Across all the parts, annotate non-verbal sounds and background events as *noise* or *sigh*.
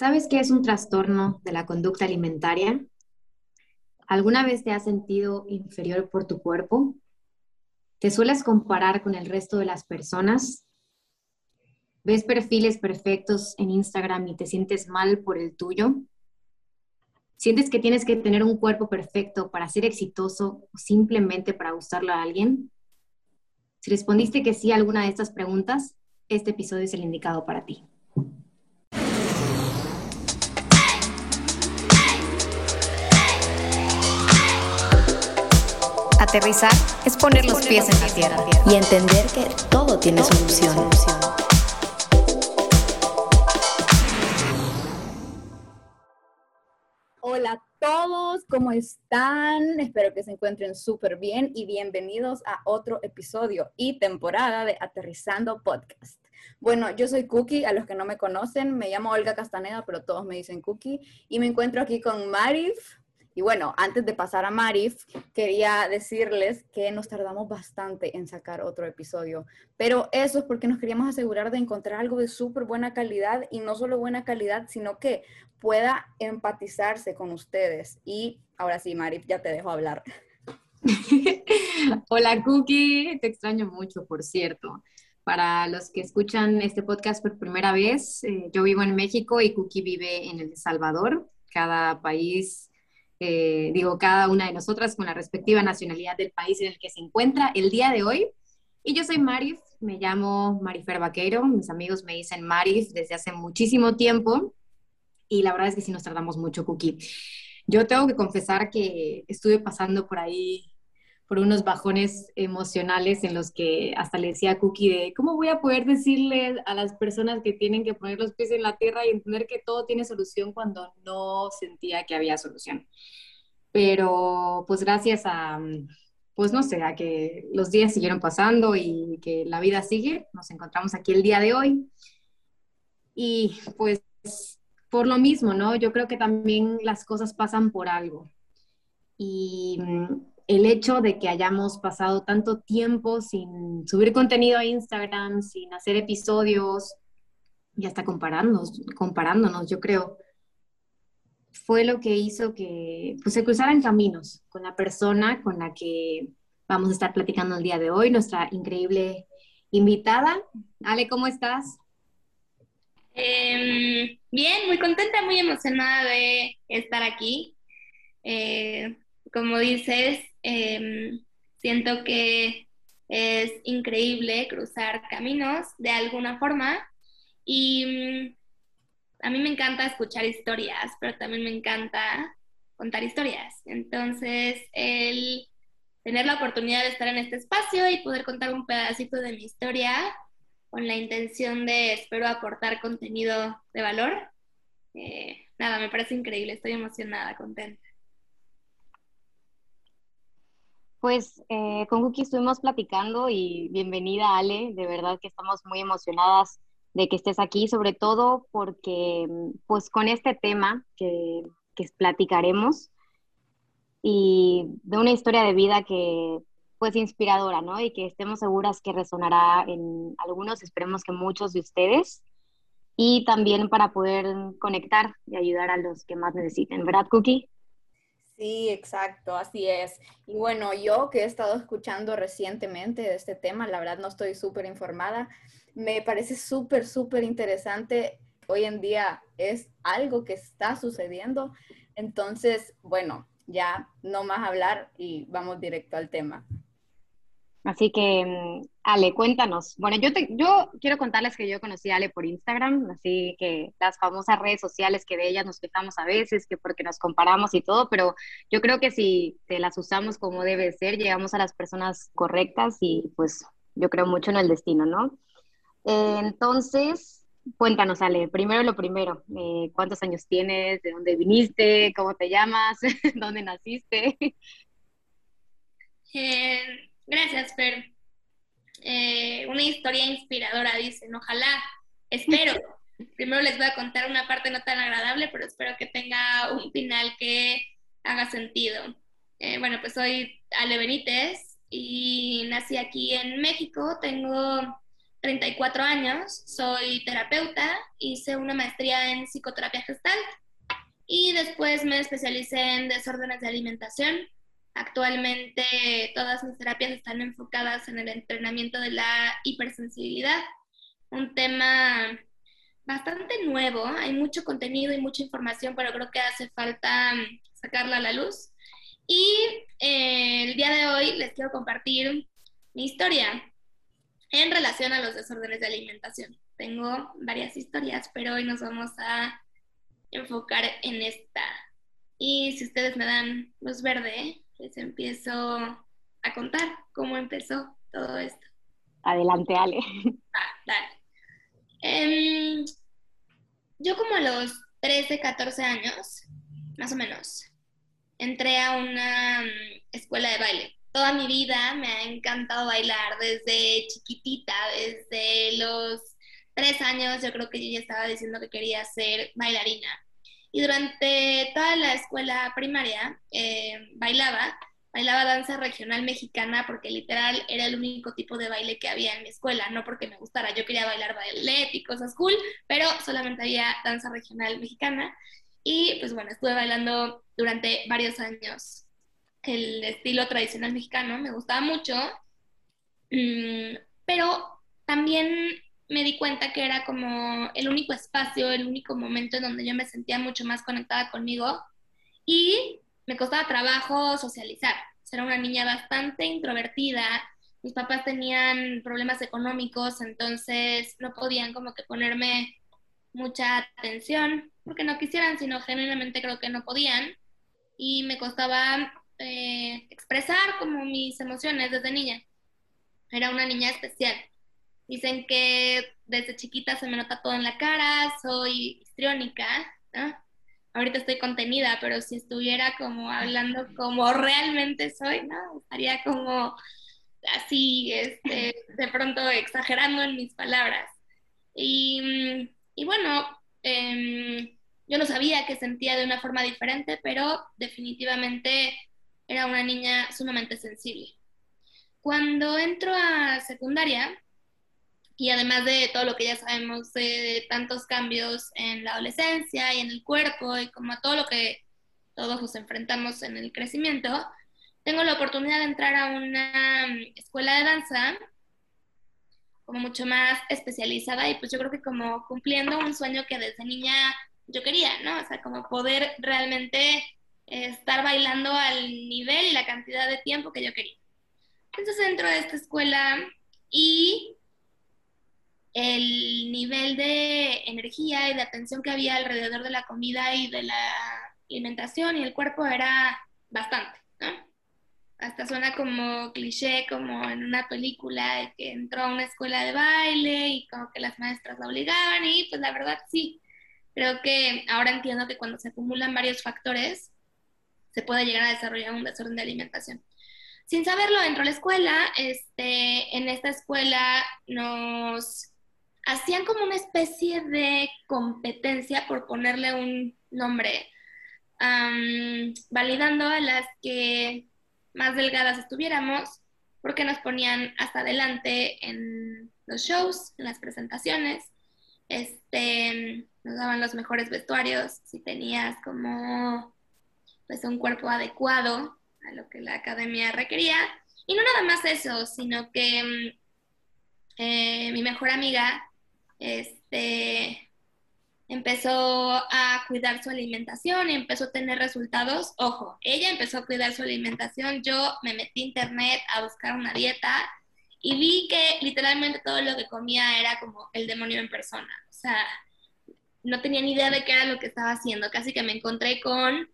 ¿Sabes qué es un trastorno de la conducta alimentaria? ¿Alguna vez te has sentido inferior por tu cuerpo? ¿Te sueles comparar con el resto de las personas? ¿Ves perfiles perfectos en Instagram y te sientes mal por el tuyo? ¿Sientes que tienes que tener un cuerpo perfecto para ser exitoso o simplemente para gustarle a alguien? Si respondiste que sí a alguna de estas preguntas, este episodio es el indicado para ti. Aterrizar es poner los pies en la tierra y entender que todo tiene solución. Hola a todos, ¿cómo están? Espero que se encuentren súper bien y bienvenidos a otro episodio y temporada de Aterrizando Podcast. Bueno, yo soy Cookie, a los que no me conocen, me llamo Olga Castaneda, pero todos me dicen Cookie, y me encuentro aquí con Marif. Y bueno, antes de pasar a Marif, quería decirles que nos tardamos bastante en sacar otro episodio, pero eso es porque nos queríamos asegurar de encontrar algo de súper buena calidad y no solo buena calidad, sino que pueda empatizarse con ustedes. Y ahora sí, Marif, ya te dejo hablar. *laughs* Hola Cookie, te extraño mucho, por cierto. Para los que escuchan este podcast por primera vez, eh, yo vivo en México y Cookie vive en El Salvador. Cada país eh, digo, cada una de nosotras con la respectiva nacionalidad del país en el que se encuentra el día de hoy. Y yo soy Marif, me llamo Marifer Vaquero, mis amigos me dicen Marif desde hace muchísimo tiempo y la verdad es que sí nos tardamos mucho, Cookie. Yo tengo que confesar que estuve pasando por ahí por unos bajones emocionales en los que hasta le decía a Cookie de cómo voy a poder decirle a las personas que tienen que poner los pies en la tierra y entender que todo tiene solución cuando no sentía que había solución. Pero pues gracias a, pues no sé, a que los días siguieron pasando y que la vida sigue, nos encontramos aquí el día de hoy. Y pues por lo mismo, ¿no? Yo creo que también las cosas pasan por algo. Y el hecho de que hayamos pasado tanto tiempo sin subir contenido a Instagram, sin hacer episodios y hasta compararnos, comparándonos, yo creo, fue lo que hizo que pues, se cruzaran caminos con la persona con la que vamos a estar platicando el día de hoy, nuestra increíble invitada. Ale, ¿cómo estás? Em, bien, muy contenta, muy emocionada de estar aquí. Eh, como dices, Em, siento que es increíble cruzar caminos de alguna forma y mm, a mí me encanta escuchar historias, pero también me encanta contar historias. Entonces, el tener la oportunidad de estar en este espacio y poder contar un pedacito de mi historia con la intención de, espero, aportar contenido de valor, eh, nada, me parece increíble, estoy emocionada, contenta. Pues eh, con Cookie estuvimos platicando y bienvenida Ale, de verdad que estamos muy emocionadas de que estés aquí, sobre todo porque pues con este tema que, que platicaremos y de una historia de vida que pues inspiradora, ¿no? Y que estemos seguras que resonará en algunos, esperemos que muchos de ustedes, y también para poder conectar y ayudar a los que más necesiten, ¿verdad, Cookie? Sí, exacto, así es. Y bueno, yo que he estado escuchando recientemente de este tema, la verdad no estoy súper informada, me parece súper, súper interesante. Hoy en día es algo que está sucediendo. Entonces, bueno, ya no más hablar y vamos directo al tema. Así que, mm, Ale, cuéntanos. Bueno, yo, te, yo quiero contarles que yo conocí a Ale por Instagram, así que las famosas redes sociales que de ellas nos quejamos a veces, que porque nos comparamos y todo, pero yo creo que si te las usamos como debe ser, llegamos a las personas correctas y pues yo creo mucho en el destino, ¿no? entonces, cuéntanos, Ale, primero lo primero, eh, ¿cuántos años tienes? ¿De dónde viniste? ¿Cómo te llamas? *laughs* ¿Dónde naciste? Eh, Gracias, Fer. Eh, una historia inspiradora, dicen. Ojalá, espero. *laughs* Primero les voy a contar una parte no tan agradable, pero espero que tenga un final que haga sentido. Eh, bueno, pues soy Ale Benítez y nací aquí en México. Tengo 34 años, soy terapeuta, hice una maestría en psicoterapia gestal y después me especialicé en desórdenes de alimentación. Actualmente todas mis terapias están enfocadas en el entrenamiento de la hipersensibilidad, un tema bastante nuevo, hay mucho contenido y mucha información, pero creo que hace falta sacarla a la luz. Y eh, el día de hoy les quiero compartir mi historia en relación a los desórdenes de alimentación. Tengo varias historias, pero hoy nos vamos a enfocar en esta. Y si ustedes me dan luz verde, les empiezo a contar cómo empezó todo esto. Adelante, Ale. Ah, dale. Em, yo como a los 13, 14 años, más o menos, entré a una mm, escuela de baile toda mi vida me ha encantado bailar desde chiquitita, desde los tres años yo creo que yo ya estaba diciendo que quería ser bailarina. Y durante toda la escuela primaria eh, bailaba, bailaba danza regional mexicana porque literal era el único tipo de baile que había en mi escuela, no porque me gustara, yo quería bailar ballet y cosas cool, pero solamente había danza regional mexicana. Y pues bueno, estuve bailando durante varios años el estilo tradicional mexicano, me gustaba mucho, mm, pero también me di cuenta que era como el único espacio, el único momento en donde yo me sentía mucho más conectada conmigo y me costaba trabajo socializar. Era una niña bastante introvertida, mis papás tenían problemas económicos, entonces no podían como que ponerme mucha atención, porque no quisieran, sino genuinamente creo que no podían. Y me costaba eh, expresar como mis emociones desde niña. Era una niña especial. Dicen que desde chiquita se me nota todo en la cara, soy histriónica, Ahorita estoy contenida, pero si estuviera como hablando como realmente soy, ¿no? Estaría como así, este, *laughs* de pronto exagerando en mis palabras. Y, y bueno, em, yo no sabía que sentía de una forma diferente, pero definitivamente era una niña sumamente sensible. Cuando entro a secundaria, y además de todo lo que ya sabemos de tantos cambios en la adolescencia y en el cuerpo y como a todo lo que todos nos enfrentamos en el crecimiento, tengo la oportunidad de entrar a una escuela de danza como mucho más especializada y pues yo creo que como cumpliendo un sueño que desde niña yo quería, ¿no? O sea, como poder realmente estar bailando al nivel y la cantidad de tiempo que yo quería. Entonces entro a esta escuela y el nivel de energía y de atención que había alrededor de la comida y de la alimentación y el cuerpo era bastante, ¿no? Hasta suena como cliché, como en una película de que entró a una escuela de baile y como que las maestras la obligaban y pues la verdad sí. Creo que ahora entiendo que cuando se acumulan varios factores, se puede llegar a desarrollar un desorden de alimentación. Sin saberlo, dentro de la escuela, este, en esta escuela nos hacían como una especie de competencia, por ponerle un nombre, validando a las que más delgadas estuviéramos, porque nos ponían hasta adelante en los shows, en las presentaciones, este, nos daban los mejores vestuarios, si tenías como pues un cuerpo adecuado a lo que la academia requería. Y no nada más eso, sino que eh, mi mejor amiga este, empezó a cuidar su alimentación y empezó a tener resultados. Ojo, ella empezó a cuidar su alimentación, yo me metí a internet a buscar una dieta y vi que literalmente todo lo que comía era como el demonio en persona. O sea, no tenía ni idea de qué era lo que estaba haciendo. Casi que me encontré con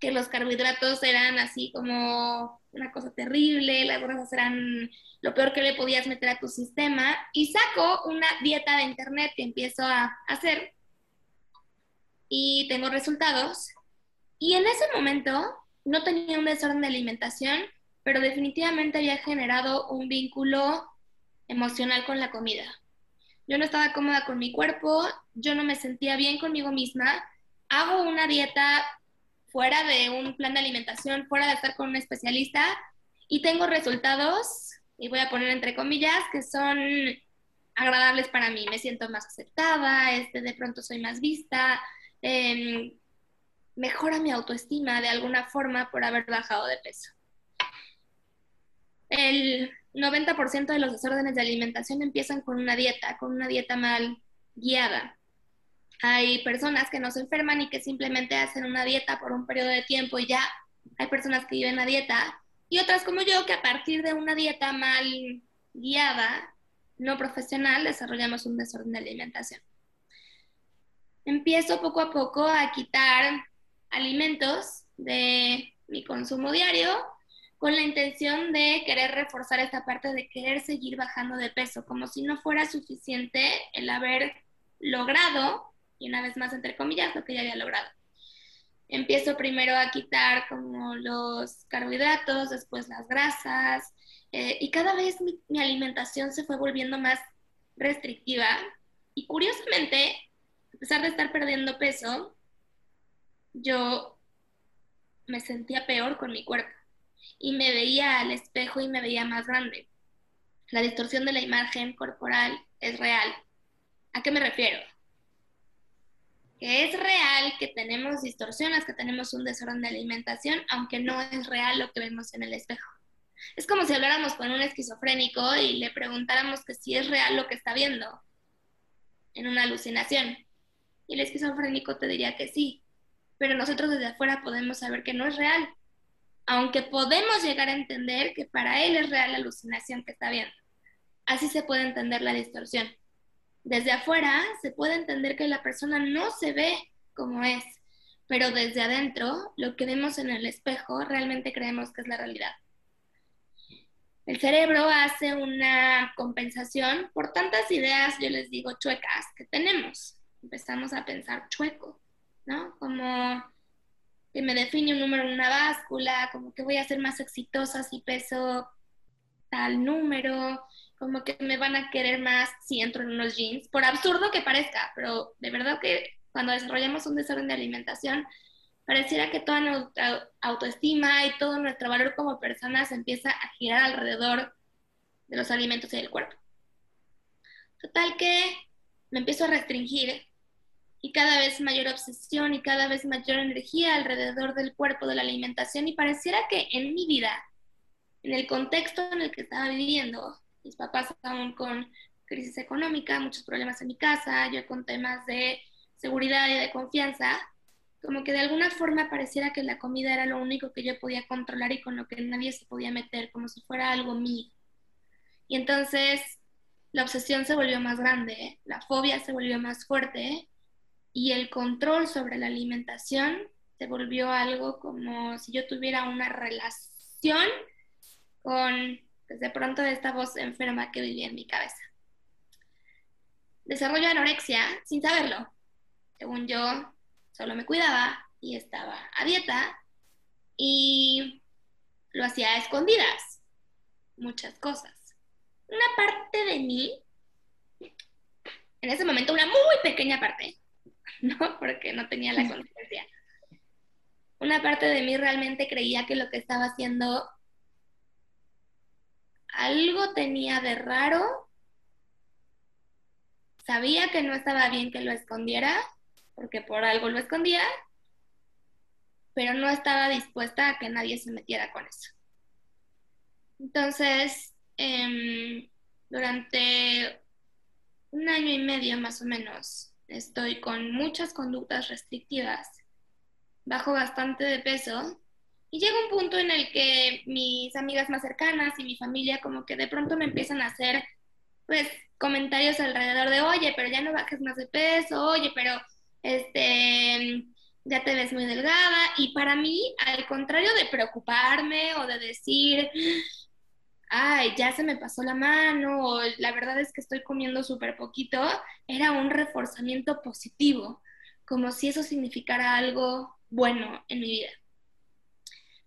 que los carbohidratos eran así como una cosa terrible, las grasas eran lo peor que le podías meter a tu sistema, y saco una dieta de internet que empiezo a hacer y tengo resultados. Y en ese momento no tenía un desorden de alimentación, pero definitivamente había generado un vínculo emocional con la comida. Yo no estaba cómoda con mi cuerpo, yo no me sentía bien conmigo misma. Hago una dieta fuera de un plan de alimentación, fuera de estar con un especialista y tengo resultados, y voy a poner entre comillas, que son agradables para mí. Me siento más aceptada, este, de pronto soy más vista, em, mejora mi autoestima de alguna forma por haber bajado de peso. El 90% de los desórdenes de alimentación empiezan con una dieta, con una dieta mal guiada. Hay personas que no se enferman y que simplemente hacen una dieta por un periodo de tiempo y ya. Hay personas que viven la dieta y otras como yo que a partir de una dieta mal guiada, no profesional, desarrollamos un desorden de alimentación. Empiezo poco a poco a quitar alimentos de mi consumo diario con la intención de querer reforzar esta parte de querer seguir bajando de peso, como si no fuera suficiente el haber logrado y una vez más, entre comillas, lo que ya había logrado. Empiezo primero a quitar como los carbohidratos, después las grasas, eh, y cada vez mi, mi alimentación se fue volviendo más restrictiva. Y curiosamente, a pesar de estar perdiendo peso, yo me sentía peor con mi cuerpo y me veía al espejo y me veía más grande. La distorsión de la imagen corporal es real. ¿A qué me refiero? Que es real que tenemos distorsiones, que tenemos un desorden de alimentación, aunque no es real lo que vemos en el espejo. Es como si habláramos con un esquizofrénico y le preguntáramos que si es real lo que está viendo en una alucinación. Y el esquizofrénico te diría que sí, pero nosotros desde afuera podemos saber que no es real, aunque podemos llegar a entender que para él es real la alucinación que está viendo. Así se puede entender la distorsión. Desde afuera se puede entender que la persona no se ve como es, pero desde adentro lo que vemos en el espejo realmente creemos que es la realidad. El cerebro hace una compensación por tantas ideas, yo les digo, chuecas que tenemos. Empezamos a pensar chueco, ¿no? Como que me define un número en una báscula, como que voy a ser más exitosa si peso tal número, como que me van a querer más si entro en unos jeans, por absurdo que parezca, pero de verdad que cuando desarrollamos un desorden de alimentación, pareciera que toda nuestra autoestima y todo nuestro valor como personas empieza a girar alrededor de los alimentos y del cuerpo. Total que me empiezo a restringir y cada vez mayor obsesión y cada vez mayor energía alrededor del cuerpo, de la alimentación y pareciera que en mi vida, en el contexto en el que estaba viviendo, mis papás estaban con crisis económica, muchos problemas en mi casa, yo con temas de seguridad y de confianza, como que de alguna forma pareciera que la comida era lo único que yo podía controlar y con lo que nadie se podía meter, como si fuera algo mío. Y entonces la obsesión se volvió más grande, la fobia se volvió más fuerte y el control sobre la alimentación se volvió algo como si yo tuviera una relación con desde pronto de esta voz enferma que vivía en mi cabeza. Desarrollo anorexia sin saberlo. Según yo, solo me cuidaba y estaba a dieta y lo hacía a escondidas. Muchas cosas. Una parte de mí, en ese momento una muy pequeña parte, *laughs* ¿no? Porque no tenía la conciencia. Una parte de mí realmente creía que lo que estaba haciendo algo tenía de raro. Sabía que no estaba bien que lo escondiera, porque por algo lo escondía, pero no estaba dispuesta a que nadie se metiera con eso. Entonces, em, durante un año y medio más o menos, estoy con muchas conductas restrictivas, bajo bastante de peso y llega un punto en el que mis amigas más cercanas y mi familia como que de pronto me empiezan a hacer pues comentarios alrededor de, oye, pero ya no bajes más de peso, oye, pero este, ya te ves muy delgada. Y para mí, al contrario de preocuparme o de decir, ay, ya se me pasó la mano, o la verdad es que estoy comiendo súper poquito, era un reforzamiento positivo, como si eso significara algo bueno en mi vida.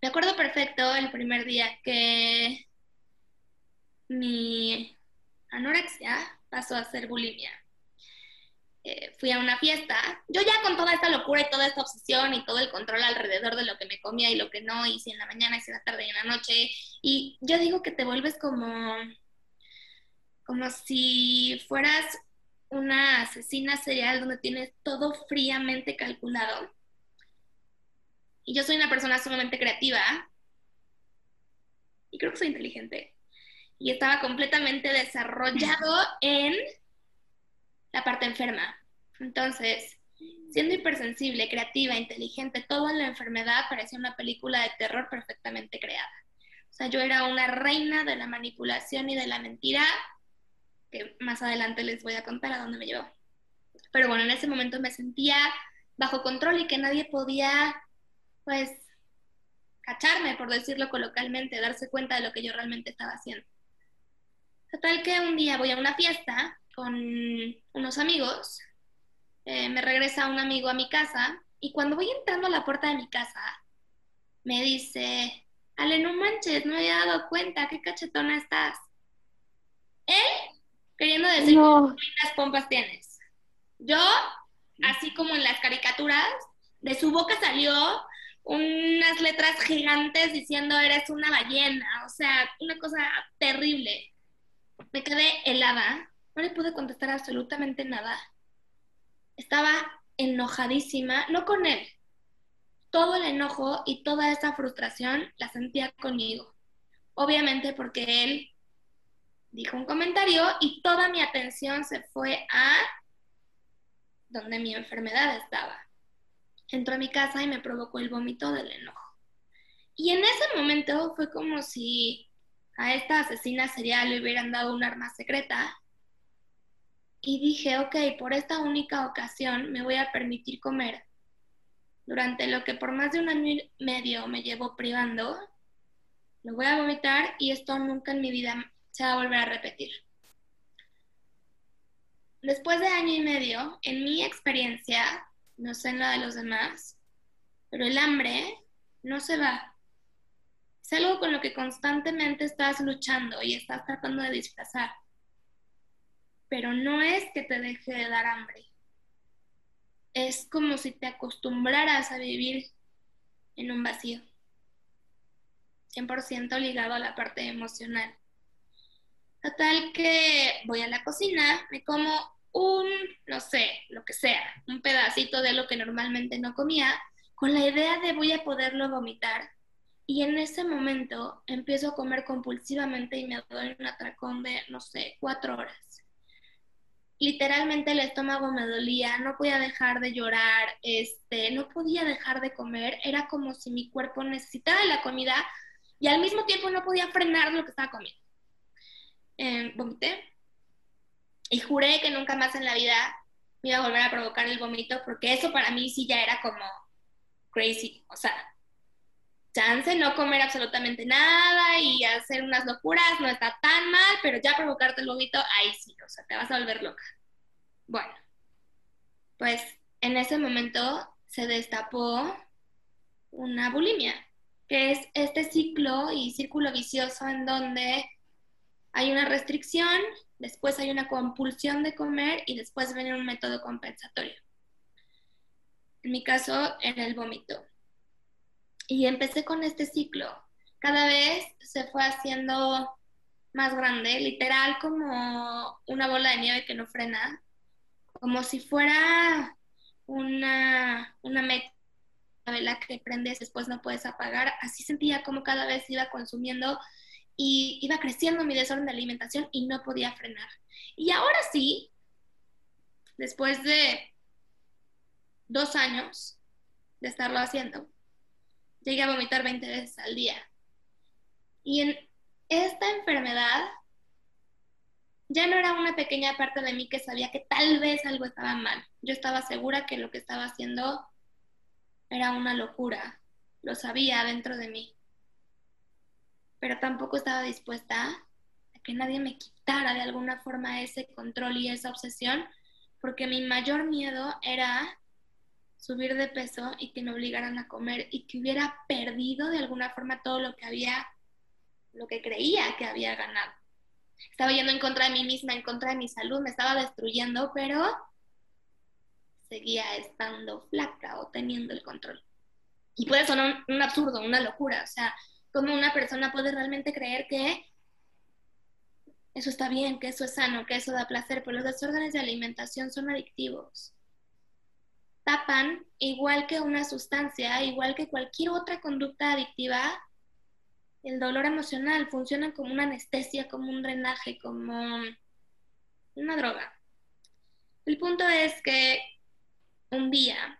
Me acuerdo perfecto el primer día que mi anorexia pasó a ser bulimia. Eh, fui a una fiesta, yo ya con toda esta locura y toda esta obsesión y todo el control alrededor de lo que me comía y lo que no, y si en la mañana, y si en la tarde y en la noche, y yo digo que te vuelves como como si fueras una asesina serial donde tienes todo fríamente calculado. Y yo soy una persona sumamente creativa y creo que soy inteligente. Y estaba completamente desarrollado *laughs* en la parte enferma. Entonces, siendo hipersensible, creativa, inteligente, todo en la enfermedad parecía una película de terror perfectamente creada. O sea, yo era una reina de la manipulación y de la mentira, que más adelante les voy a contar a dónde me llevó. Pero bueno, en ese momento me sentía bajo control y que nadie podía, pues, cacharme, por decirlo coloquialmente, darse cuenta de lo que yo realmente estaba haciendo. Total que un día voy a una fiesta con unos amigos, eh, me regresa un amigo a mi casa y cuando voy entrando a la puerta de mi casa, me dice, Ale, no manches, no me había dado cuenta, qué cachetona estás. Él queriendo decir cuántas pompas tienes. Yo, así como en las caricaturas, de su boca salió unas letras gigantes diciendo eres una ballena, o sea, una cosa terrible. Me quedé helada, no le pude contestar absolutamente nada. Estaba enojadísima, no con él. Todo el enojo y toda esa frustración la sentía conmigo. Obviamente porque él dijo un comentario y toda mi atención se fue a donde mi enfermedad estaba. Entró a mi casa y me provocó el vómito del enojo. Y en ese momento fue como si a esta asesina serial le hubieran dado un arma secreta. Y dije, ok, por esta única ocasión me voy a permitir comer durante lo que por más de un año y medio me llevo privando. Lo voy a vomitar y esto nunca en mi vida se va a volver a repetir. Después de año y medio, en mi experiencia, no sé en la de los demás, pero el hambre no se va. Es algo con lo que constantemente estás luchando y estás tratando de disfrazar. Pero no es que te deje de dar hambre. Es como si te acostumbraras a vivir en un vacío. 100% ligado a la parte emocional. Total que voy a la cocina, me como un, no sé, lo que sea, un pedacito de lo que normalmente no comía, con la idea de voy a poderlo vomitar. Y en ese momento empiezo a comer compulsivamente y me doy un atracón de, no sé, cuatro horas. Literalmente el estómago me dolía, no podía dejar de llorar, este, no podía dejar de comer, era como si mi cuerpo necesitara la comida y al mismo tiempo no podía frenar lo que estaba comiendo eh, vomité y juré que nunca más en la vida me iba a volver a provocar el vómito porque eso para mí sí ya era como crazy, o sea, chance no comer absolutamente nada y hacer unas locuras no está tan mal, pero ya provocarte el vómito, ahí sí, o sea, te vas a volver loca. Bueno, pues en ese momento se destapó una bulimia, que es este ciclo y círculo vicioso en donde hay una restricción, después hay una compulsión de comer y después viene un método compensatorio. En mi caso era el vómito. Y empecé con este ciclo. Cada vez se fue haciendo más grande, literal como una bola de nieve que no frena, como si fuera una, una vela que prendes, después no puedes apagar. Así sentía como cada vez iba consumiendo y iba creciendo mi desorden de alimentación y no podía frenar. Y ahora sí, después de dos años de estarlo haciendo, llegué a vomitar 20 veces al día. Y en esta enfermedad ya no era una pequeña parte de mí que sabía que tal vez algo estaba mal. Yo estaba segura que lo que estaba haciendo era una locura. Lo sabía dentro de mí pero tampoco estaba dispuesta a que nadie me quitara de alguna forma ese control y esa obsesión, porque mi mayor miedo era subir de peso y que me obligaran a comer y que hubiera perdido de alguna forma todo lo que había, lo que creía que había ganado. Estaba yendo en contra de mí misma, en contra de mi salud, me estaba destruyendo, pero seguía estando flaca o teniendo el control. Y puede sonar un, absurdo, una locura, o sea, cómo una persona puede realmente creer que eso está bien, que eso es sano, que eso da placer, pero los desórdenes de alimentación son adictivos. Tapan, igual que una sustancia, igual que cualquier otra conducta adictiva, el dolor emocional, funciona como una anestesia, como un drenaje, como una droga. El punto es que un día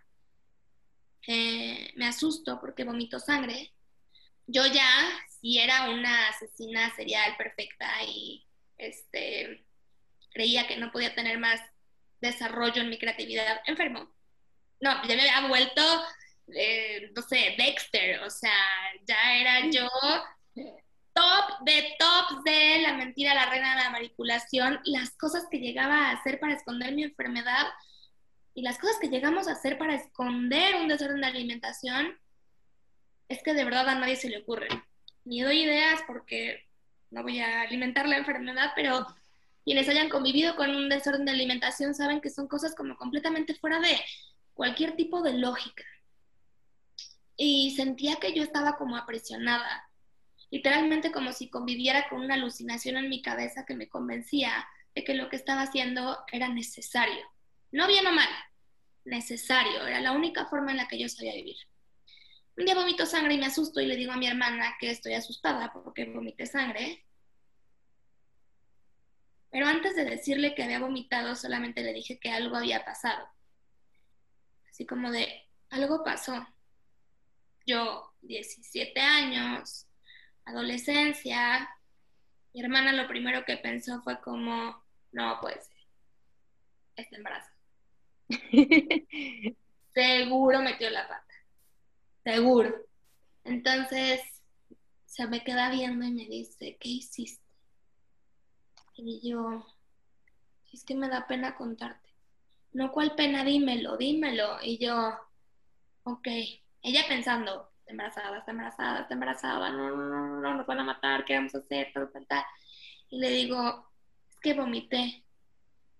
eh, me asusto porque vomito sangre. Yo ya, si era una asesina serial perfecta y este, creía que no podía tener más desarrollo en mi creatividad, enfermo. No, ya me había vuelto, eh, no sé, Dexter, o sea, ya era yo top de tops de la mentira, la reina de la manipulación, las cosas que llegaba a hacer para esconder mi enfermedad y las cosas que llegamos a hacer para esconder un desorden de alimentación, es que de verdad a nadie se le ocurre. Ni doy ideas porque no voy a alimentar la enfermedad, pero quienes hayan convivido con un desorden de alimentación saben que son cosas como completamente fuera de cualquier tipo de lógica. Y sentía que yo estaba como apresionada, literalmente como si conviviera con una alucinación en mi cabeza que me convencía de que lo que estaba haciendo era necesario. No bien o mal, necesario, era la única forma en la que yo sabía vivir. Un día vomito sangre y me asusto y le digo a mi hermana que estoy asustada porque vomité sangre. Pero antes de decirle que había vomitado, solamente le dije que algo había pasado. Así como de, algo pasó. Yo, 17 años, adolescencia, mi hermana lo primero que pensó fue como, no puede ser, está embarazada. *laughs* Seguro metió la pata seguro. Entonces se me queda viendo y me dice, ¿qué hiciste? Y yo, es que me da pena contarte. No, ¿cuál pena? Dímelo, dímelo. Y yo, ok. Ella pensando, está embarazada, está embarazada, está embarazada, no, no, no, no, no, nos van a matar, ¿qué vamos a hacer? Tal, tal, tal. Y le digo, es que vomité.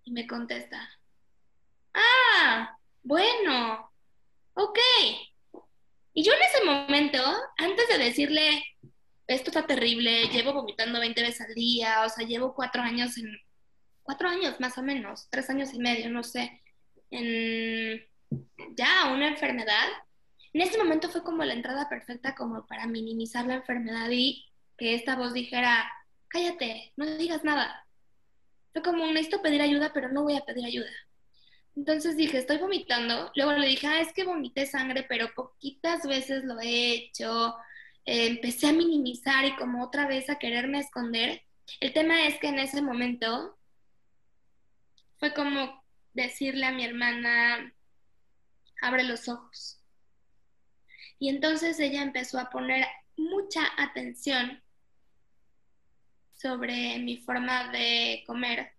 Y me contesta, ah, bueno, ok, y yo en ese momento, antes de decirle, esto está terrible, llevo vomitando 20 veces al día, o sea, llevo cuatro años en, cuatro años más o menos, tres años y medio, no sé, en ya una enfermedad, en ese momento fue como la entrada perfecta como para minimizar la enfermedad y que esta voz dijera, cállate, no digas nada. Fue como, necesito pedir ayuda, pero no voy a pedir ayuda. Entonces dije, estoy vomitando. Luego le dije, ah, es que vomité sangre, pero poquitas veces lo he hecho. Empecé a minimizar y como otra vez a quererme esconder. El tema es que en ese momento fue como decirle a mi hermana, abre los ojos. Y entonces ella empezó a poner mucha atención sobre mi forma de comer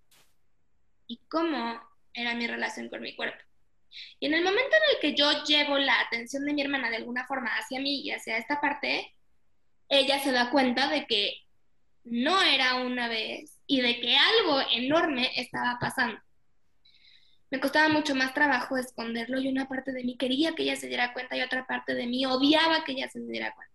y cómo era mi relación con mi cuerpo. Y en el momento en el que yo llevo la atención de mi hermana de alguna forma hacia mí y hacia esta parte, ella se da cuenta de que no era una vez y de que algo enorme estaba pasando. Me costaba mucho más trabajo esconderlo y una parte de mí quería que ella se diera cuenta y otra parte de mí odiaba que ella se diera cuenta.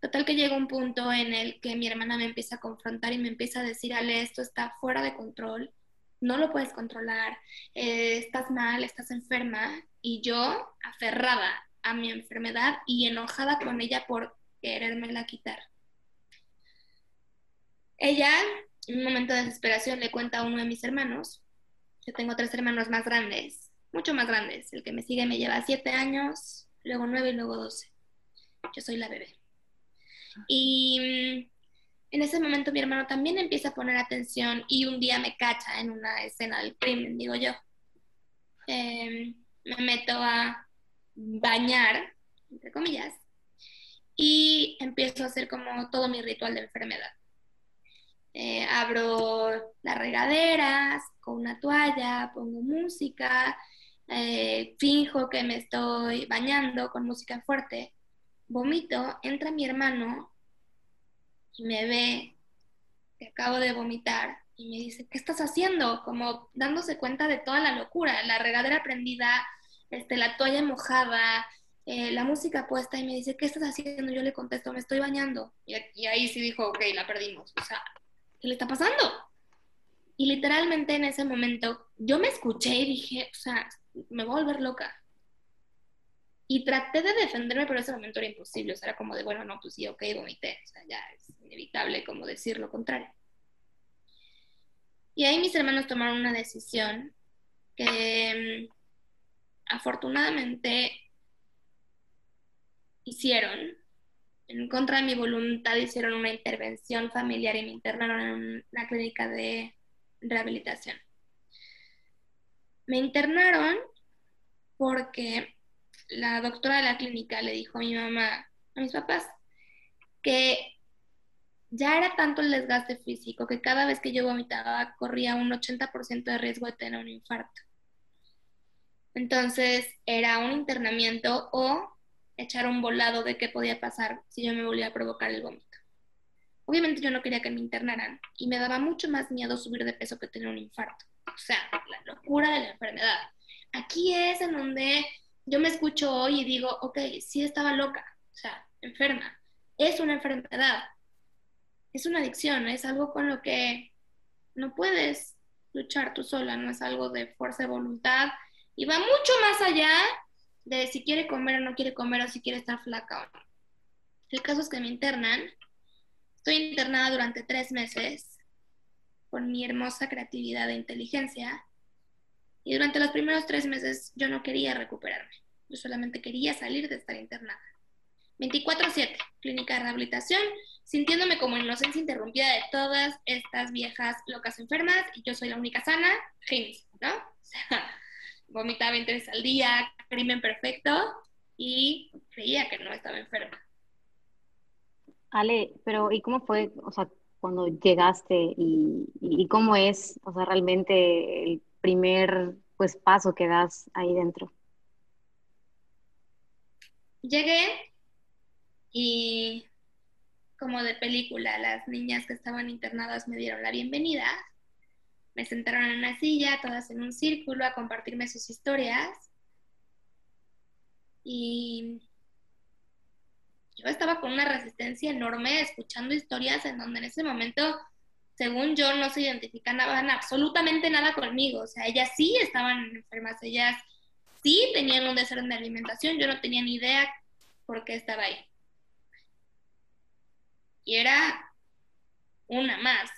Total que llega un punto en el que mi hermana me empieza a confrontar y me empieza a decir, Ale, esto está fuera de control, no lo puedes controlar, eh, estás mal, estás enferma, y yo aferrada a mi enfermedad y enojada con ella por querérmela quitar. Ella, en un momento de desesperación, le cuenta a uno de mis hermanos, yo tengo tres hermanos más grandes, mucho más grandes, el que me sigue me lleva siete años, luego nueve y luego doce. Yo soy la bebé. Y en ese momento mi hermano también empieza a poner atención y un día me cacha en una escena del crimen, digo yo. Em, me meto a bañar, entre comillas, y empiezo a hacer como todo mi ritual de enfermedad. Eh, abro las regaderas con una toalla, pongo música, eh, finjo que me estoy bañando con música fuerte, vomito, entra mi hermano y me ve que acabo de vomitar y me dice, ¿qué estás haciendo? Como dándose cuenta de toda la locura, la regadera prendida, este, la toalla mojada, eh, la música puesta y me dice, ¿qué estás haciendo? Yo le contesto, me estoy bañando. Y, ahí sí dijo, ok, la perdimos. O sea, ¿qué le está pasando? Y literalmente en ese momento yo me escuché y dije, o sea, me voy a volver loca. Y traté de defenderme, pero ese momento era imposible. O sea, era como de, bueno, no, pues sí, ok, vomité. O sea, ya es inevitable como decir lo contrario. Y ahí mis hermanos tomaron una decisión que mm, afortunadamente hicieron. En contra de mi voluntad hicieron una intervención familiar y me internaron en una clínica de rehabilitación. Me internaron porque la doctora de la clínica le dijo a mi mamá, a mis papás, que ya era tanto el desgaste físico que cada vez que yo vomitaba corría un 80% de riesgo de tener un infarto. Entonces era un internamiento o echar un volado de qué podía pasar si yo me volvía a provocar el vómito. Obviamente yo no quería que me internaran y me daba mucho más miedo subir de peso que tener un infarto. O sea, la locura de la enfermedad. Aquí es en donde yo me escucho hoy y digo, ok, sí estaba loca, o sea, enferma. Es una enfermedad, es una adicción, es algo con lo que no puedes luchar tú sola, no es algo de fuerza de voluntad y va mucho más allá de si quiere comer o no quiere comer o si quiere estar flaca o no. El caso es que me internan, estoy internada durante tres meses con mi hermosa creatividad e inteligencia y durante los primeros tres meses yo no quería recuperarme, yo solamente quería salir de estar internada. 24/7, clínica de rehabilitación, sintiéndome como inocencia interrumpida de todas estas viejas locas enfermas y yo soy la única sana, genial, ¿no? *laughs* O sea, vomitaba 20 veces al día, crimen perfecto y creía que no estaba enferma. Ale, pero ¿y cómo fue, o sea, cuando llegaste y, y cómo es, o sea, realmente el primer pues paso que das ahí dentro? Llegué y como de película, las niñas que estaban internadas me dieron la bienvenida, me sentaron en una silla, todas en un círculo, a compartirme sus historias. Y yo estaba con una resistencia enorme escuchando historias en donde en ese momento según yo, no se identificaban absolutamente nada conmigo. O sea, ellas sí estaban enfermas, ellas sí tenían un desorden de alimentación, yo no tenía ni idea por qué estaba ahí. Y era una más,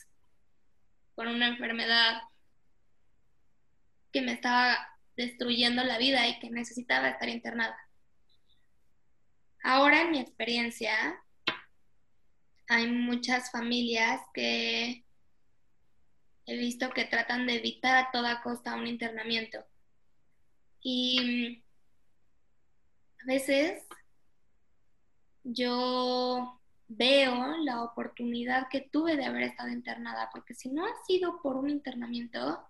con una enfermedad que me estaba destruyendo la vida y que necesitaba estar internada. Ahora en mi experiencia, hay muchas familias que he visto que tratan de evitar a toda costa un internamiento. Y a veces yo veo la oportunidad que tuve de haber estado internada, porque si no ha sido por un internamiento,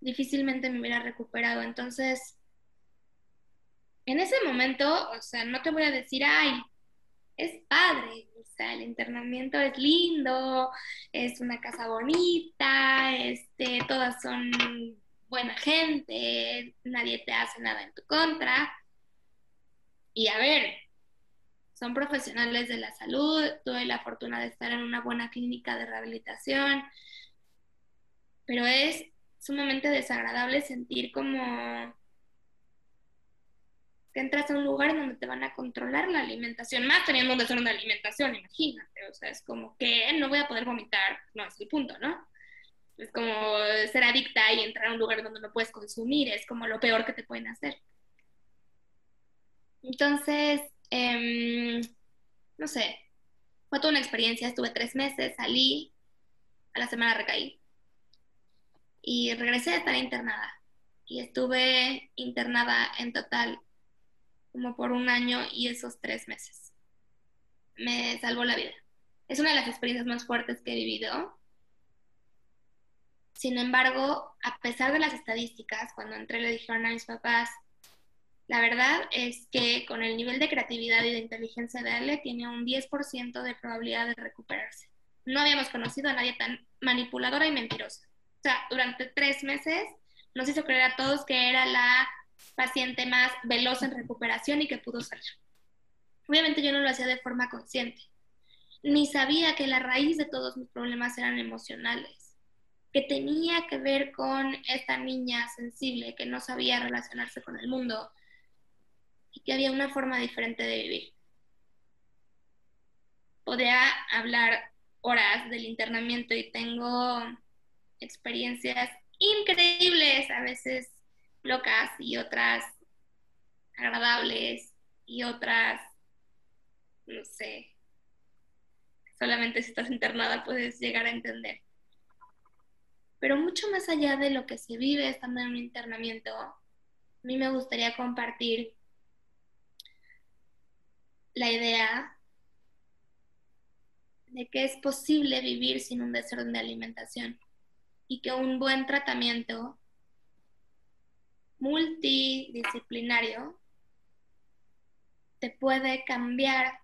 difícilmente me hubiera recuperado. Entonces, en ese momento, o sea, no te voy a decir, ay, es padre, o sea, el internamiento es lindo, es una casa bonita, este, todas son buena gente, nadie te hace nada en tu contra. Y a ver, son profesionales de la salud, tuve la fortuna de estar en una buena clínica de rehabilitación, pero es sumamente desagradable sentir como entras a un lugar donde te van a controlar la alimentación, más teniendo un desorden de alimentación, imagínate, o sea, es como que no voy a poder vomitar, no es el punto, ¿no? Es como ser adicta y entrar a un lugar donde no puedes consumir, es como lo peor que te pueden hacer. Entonces, em, no sé, fue toda una experiencia, estuve tres meses, salí, a la semana recaí y regresé a estar internada. Y estuve internada en total como por un año y esos tres meses. Me salvó la vida. Es una de las experiencias más fuertes que he vivido. Sin embargo, a pesar de las estadísticas, cuando entré le dijeron a mis papás, la verdad es que con el nivel de creatividad y de inteligencia de Ale tiene un 10% de probabilidad de recuperarse. No habíamos conocido a nadie tan manipuladora y mentirosa. O sea, durante tres meses nos hizo creer a todos que era la paciente más veloz en recuperación y que pudo salir. Obviamente yo no lo hacía de forma consciente. ni sabía que la raíz de todos mis problemas eran emocionales, que tenía que ver con esta niña sensible que no sabía relacionarse con el mundo y que había una forma diferente de vivir. Podría hablar horas del internamiento y tengo experiencias increíbles, a veces locas y otras agradables y otras, no sé, solamente si estás internada puedes llegar a entender. Pero mucho más allá de lo que se vive estando en un internamiento, a mí me gustaría compartir la idea de que es posible vivir sin un desorden de alimentación y que un buen tratamiento multidisciplinario te puede cambiar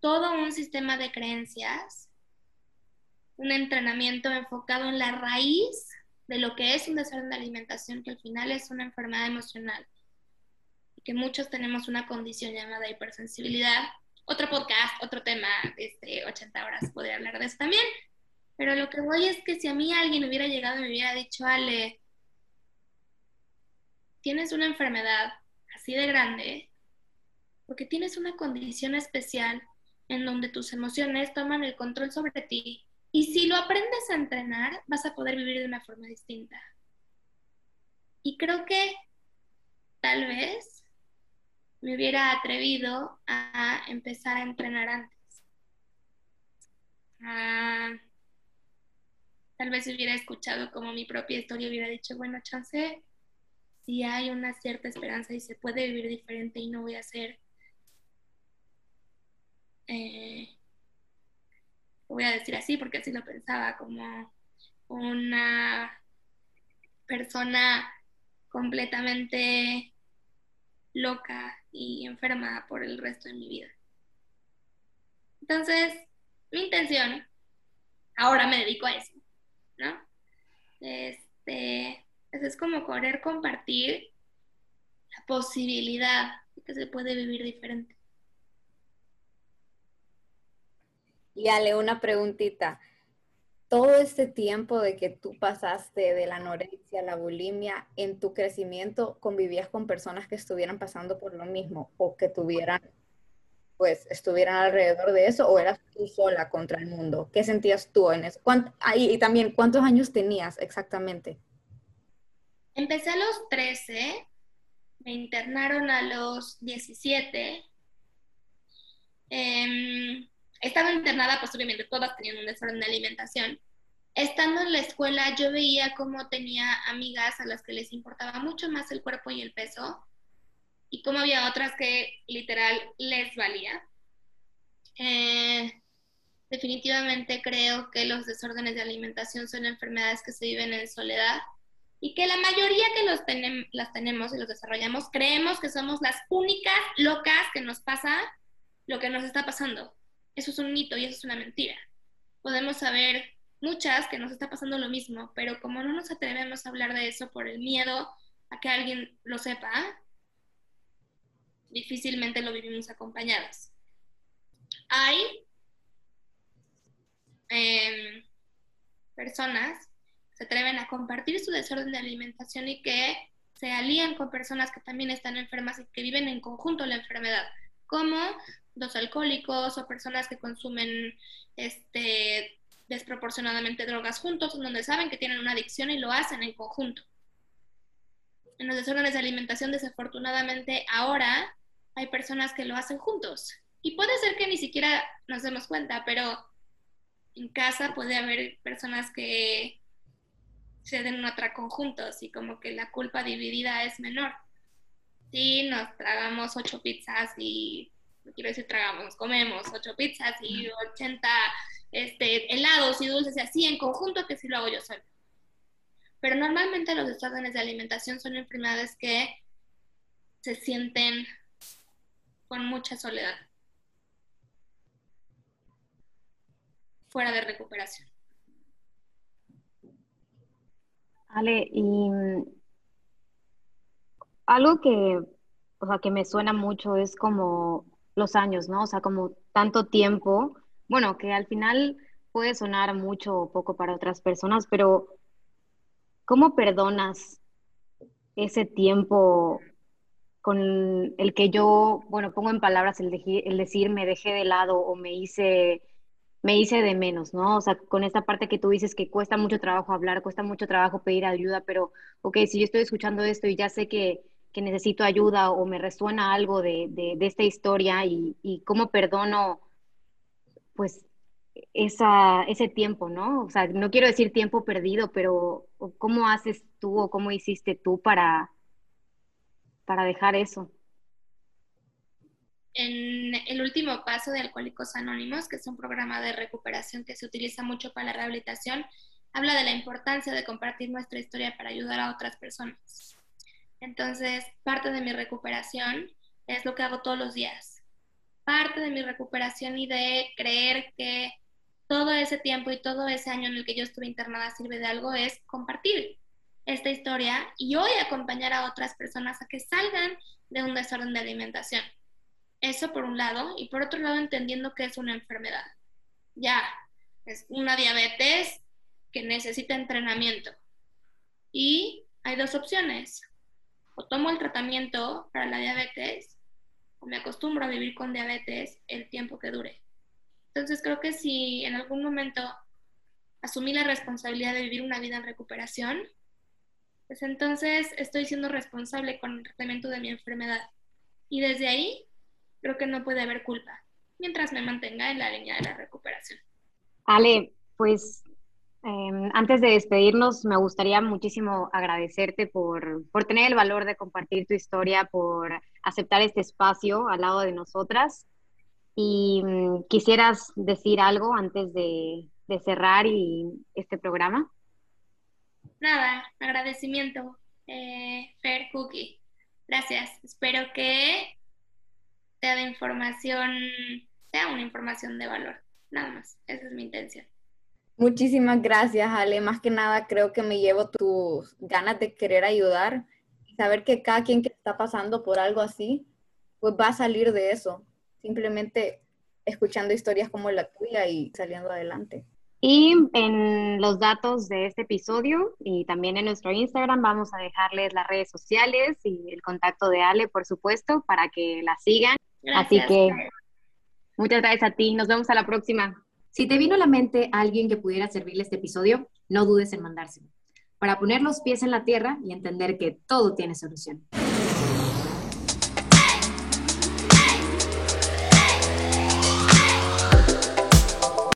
todo un sistema de creencias, un entrenamiento enfocado en la raíz de lo que es un desorden de alimentación, que al final es una enfermedad emocional, y que muchos tenemos una condición llamada hipersensibilidad. Otro podcast, otro tema, este, 80 horas, podría hablar de eso también. Pero lo que voy es que si a mí alguien hubiera llegado y me hubiera dicho, Ale, tienes una enfermedad así de grande, porque tienes una condición especial en donde tus emociones toman el control sobre ti. Y si lo aprendes a entrenar, vas a poder vivir de una forma distinta. Y creo que tal vez me hubiera atrevido a empezar a entrenar antes. tal vez hubiera escuchado como mi propia historia hubiera dicho, bueno, chance, si hay una cierta esperanza y se puede vivir diferente y no voy a ser eh, voy a decir así porque así lo pensaba, como una persona completamente loca y enferma por el resto de mi vida. Entonces, mi intención, ahora me dedico a eso, ¿no? Este, es como querer compartir la posibilidad de que se puede vivir diferente. Y Ale, una preguntita. Todo este tiempo de que tú pasaste de la anorexia a la bulimia, en tu crecimiento, ¿convivías con personas que estuvieran pasando por lo mismo o que tuvieran, pues, estuvieran alrededor de eso o eras tú sola contra el mundo? ¿Qué sentías tú en eso? y también, ¿cuántos años tenías exactamente? Empecé a los 13, me internaron a los 17. Eh, estaba internada, pues obviamente todas tenían un desorden de alimentación. Estando en la escuela, yo veía cómo tenía amigas a las que les importaba mucho más el cuerpo y el peso, y cómo había otras que literal les valía. Eh, definitivamente creo que los desórdenes de alimentación son enfermedades que se viven en soledad y que la mayoría que los las tenemos y los desarrollamos creemos que somos las únicas locas que nos pasa lo que nos está pasando. Eso es un mito y eso es una mentira. Podemos saber muchas que nos está pasando lo mismo, pero como no nos atrevemos a hablar de eso por el miedo a que alguien lo sepa, difícilmente lo vivimos acompañadas. Hay em, personas se atreven a compartir su desorden de alimentación y que se alían con personas que también están enfermas y que viven en conjunto la enfermedad, como dos alcohólicos o personas que consumen este, desproporcionadamente drogas juntos, donde saben que tienen una adicción y lo hacen en conjunto. En los desórdenes de alimentación, desafortunadamente, ahora hay personas que lo hacen juntos. Y puede ser que ni siquiera nos demos cuenta, pero en casa puede haber personas que se den un atraco juntos y como que la culpa dividida es menor. Si nos tragamos ocho pizzas y quiero decir tragamos, comemos ocho pizzas y 80 este, helados y dulces y así en conjunto que sí lo hago yo sola. Pero normalmente los desórdenes de alimentación son enfermedades que se sienten con mucha soledad, fuera de recuperación. Ale, y mm, algo que, o sea, que me suena mucho es como los años, ¿no? O sea, como tanto tiempo bueno, que al final puede sonar mucho o poco para otras personas, pero ¿cómo perdonas ese tiempo con el que yo, bueno, pongo en palabras el, el decir me dejé de lado o me hice me hice de menos, ¿no? O sea, con esta parte que tú dices que cuesta mucho trabajo hablar, cuesta mucho trabajo pedir ayuda, pero, ok, si yo estoy escuchando esto y ya sé que, que necesito ayuda o me resuena algo de, de, de esta historia y, y, cómo perdono, pues, esa, ese tiempo, ¿no? O sea, no quiero decir tiempo perdido, pero ¿cómo haces tú o cómo hiciste tú para, para dejar eso? En el último paso de Alcohólicos Anónimos, que es un programa de recuperación que se utiliza mucho para la rehabilitación, habla de la importancia de compartir nuestra historia para ayudar a otras personas. Entonces, parte de mi recuperación es lo que hago todos los días. Parte de mi recuperación y de creer que todo ese tiempo y todo ese año en el que yo estuve internada sirve de algo es compartir esta historia y hoy acompañar a otras personas a que salgan de un desorden de alimentación. Eso por un lado, y por otro lado entendiendo que es una enfermedad. Ya, es una diabetes que necesita entrenamiento. Y hay dos opciones. O tomo el tratamiento para la diabetes o me acostumbro a vivir con diabetes el tiempo que dure. Entonces creo que si en algún momento asumí la responsabilidad de vivir una vida en recuperación, pues entonces estoy siendo responsable con el tratamiento de mi enfermedad. Y desde ahí creo que no puede haber culpa mientras me mantenga en la línea de la recuperación. Ale, pues eh, antes de despedirnos, me gustaría muchísimo agradecerte por, por, tener el valor de compartir tu historia, por aceptar este espacio al lado de nosotras. Y um, quisieras decir algo antes de, de cerrar y este programa. Nada, agradecimiento, eh, Fair Cookie. Gracias. Espero que sea de información, sea una información de valor. Nada más, esa es mi intención. Muchísimas gracias, Ale. Más que nada, creo que me llevo tus ganas de querer ayudar y saber que cada quien que está pasando por algo así, pues va a salir de eso. Simplemente escuchando historias como la tuya y saliendo adelante. Y en los datos de este episodio y también en nuestro Instagram vamos a dejarles las redes sociales y el contacto de Ale, por supuesto, para que la sigan Así que muchas gracias a ti. Nos vemos a la próxima. Si te vino a la mente alguien que pudiera servirle este episodio, no dudes en mandárselo, para poner los pies en la tierra y entender que todo tiene solución.